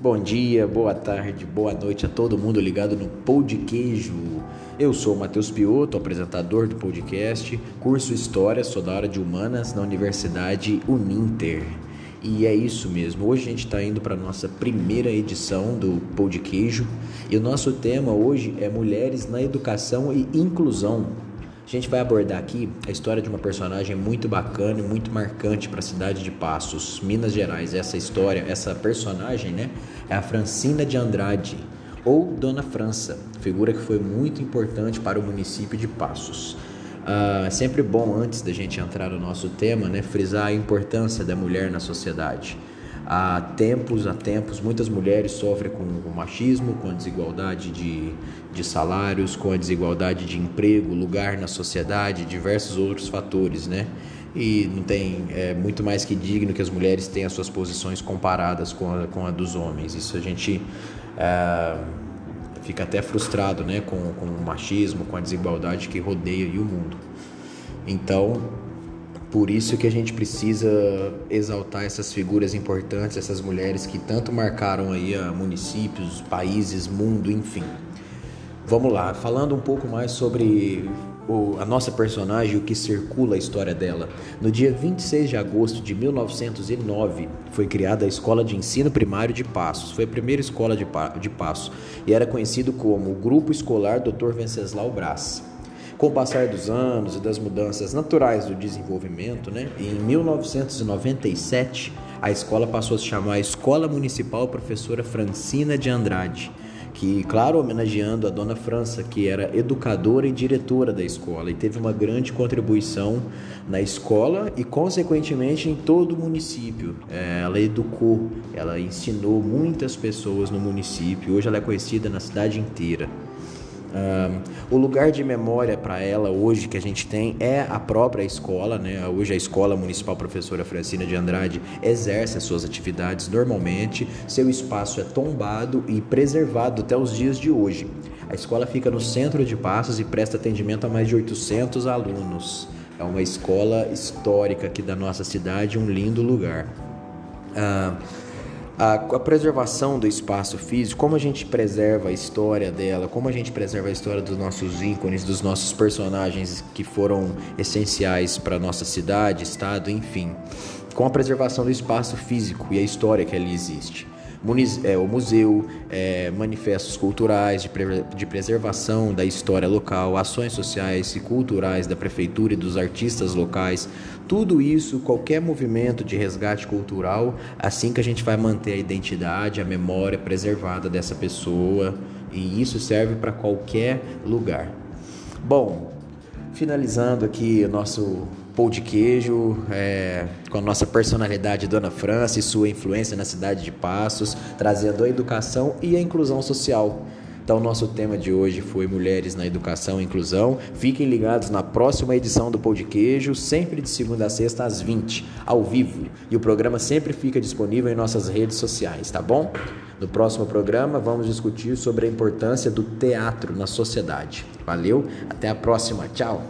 Bom dia, boa tarde, boa noite a todo mundo ligado no Pão de Queijo. Eu sou o Matheus Piotto, apresentador do podcast, curso História, sou da área de Humanas na Universidade Uninter. E é isso mesmo, hoje a gente está indo para a nossa primeira edição do Pão de Queijo e o nosso tema hoje é Mulheres na Educação e Inclusão. A gente vai abordar aqui a história de uma personagem muito bacana e muito marcante para a cidade de Passos, Minas Gerais. Essa história, essa personagem, né, é a Francina de Andrade, ou Dona França, figura que foi muito importante para o município de Passos. Ah, é sempre bom, antes da gente entrar no nosso tema, né, frisar a importância da mulher na sociedade. Há tempos, há tempos, muitas mulheres sofrem com o machismo, com a desigualdade de, de salários, com a desigualdade de emprego, lugar na sociedade, diversos outros fatores, né? E não tem é, muito mais que digno que as mulheres tenham as suas posições comparadas com a, com a dos homens. Isso a gente é, fica até frustrado, né? Com, com o machismo, com a desigualdade que rodeia o mundo. Então, por isso que a gente precisa exaltar essas figuras importantes, essas mulheres que tanto marcaram aí a municípios, países, mundo, enfim. Vamos lá, falando um pouco mais sobre o, a nossa personagem, o que circula a história dela. No dia 26 de agosto de 1909, foi criada a Escola de Ensino Primário de Passos. Foi a primeira escola de, de Passos e era conhecido como o Grupo Escolar Dr. Venceslau Brás. Com o passar dos anos e das mudanças naturais do desenvolvimento, né, em 1997 a escola passou a se chamar Escola Municipal Professora Francina de Andrade, que, claro, homenageando a Dona França, que era educadora e diretora da escola e teve uma grande contribuição na escola e, consequentemente, em todo o município. É, ela educou, ela ensinou muitas pessoas no município. Hoje ela é conhecida na cidade inteira. Um, o lugar de memória para ela hoje que a gente tem é a própria escola, né? Hoje a Escola Municipal Professora Francina de Andrade exerce as suas atividades normalmente, seu espaço é tombado e preservado até os dias de hoje. A escola fica no centro de Passos e presta atendimento a mais de 800 alunos. É uma escola histórica aqui da nossa cidade, um lindo lugar. Uh, a, a, preservação do espaço físico, como a gente preserva a história dela, como a gente preserva a história dos nossos ícones, dos nossos personagens que foram essenciais para nossa cidade, estado, enfim, com a preservação do espaço físico e a história que ali existe o museu, é, manifestos culturais de, pre, de preservação da história local, ações sociais e culturais da prefeitura e dos artistas locais. Tudo isso, qualquer movimento de resgate cultural, assim que a gente vai manter a identidade, a memória preservada dessa pessoa, e isso serve para qualquer lugar. Bom, finalizando aqui o nosso pão de queijo, é, com a nossa personalidade Dona França e sua influência na cidade de Passos, trazendo a educação e a inclusão social. Então, nosso tema de hoje foi Mulheres na Educação e Inclusão. Fiquem ligados na próxima edição do Pão de Queijo, sempre de segunda a sexta às 20, ao vivo. E o programa sempre fica disponível em nossas redes sociais, tá bom? No próximo programa, vamos discutir sobre a importância do teatro na sociedade. Valeu, até a próxima, tchau!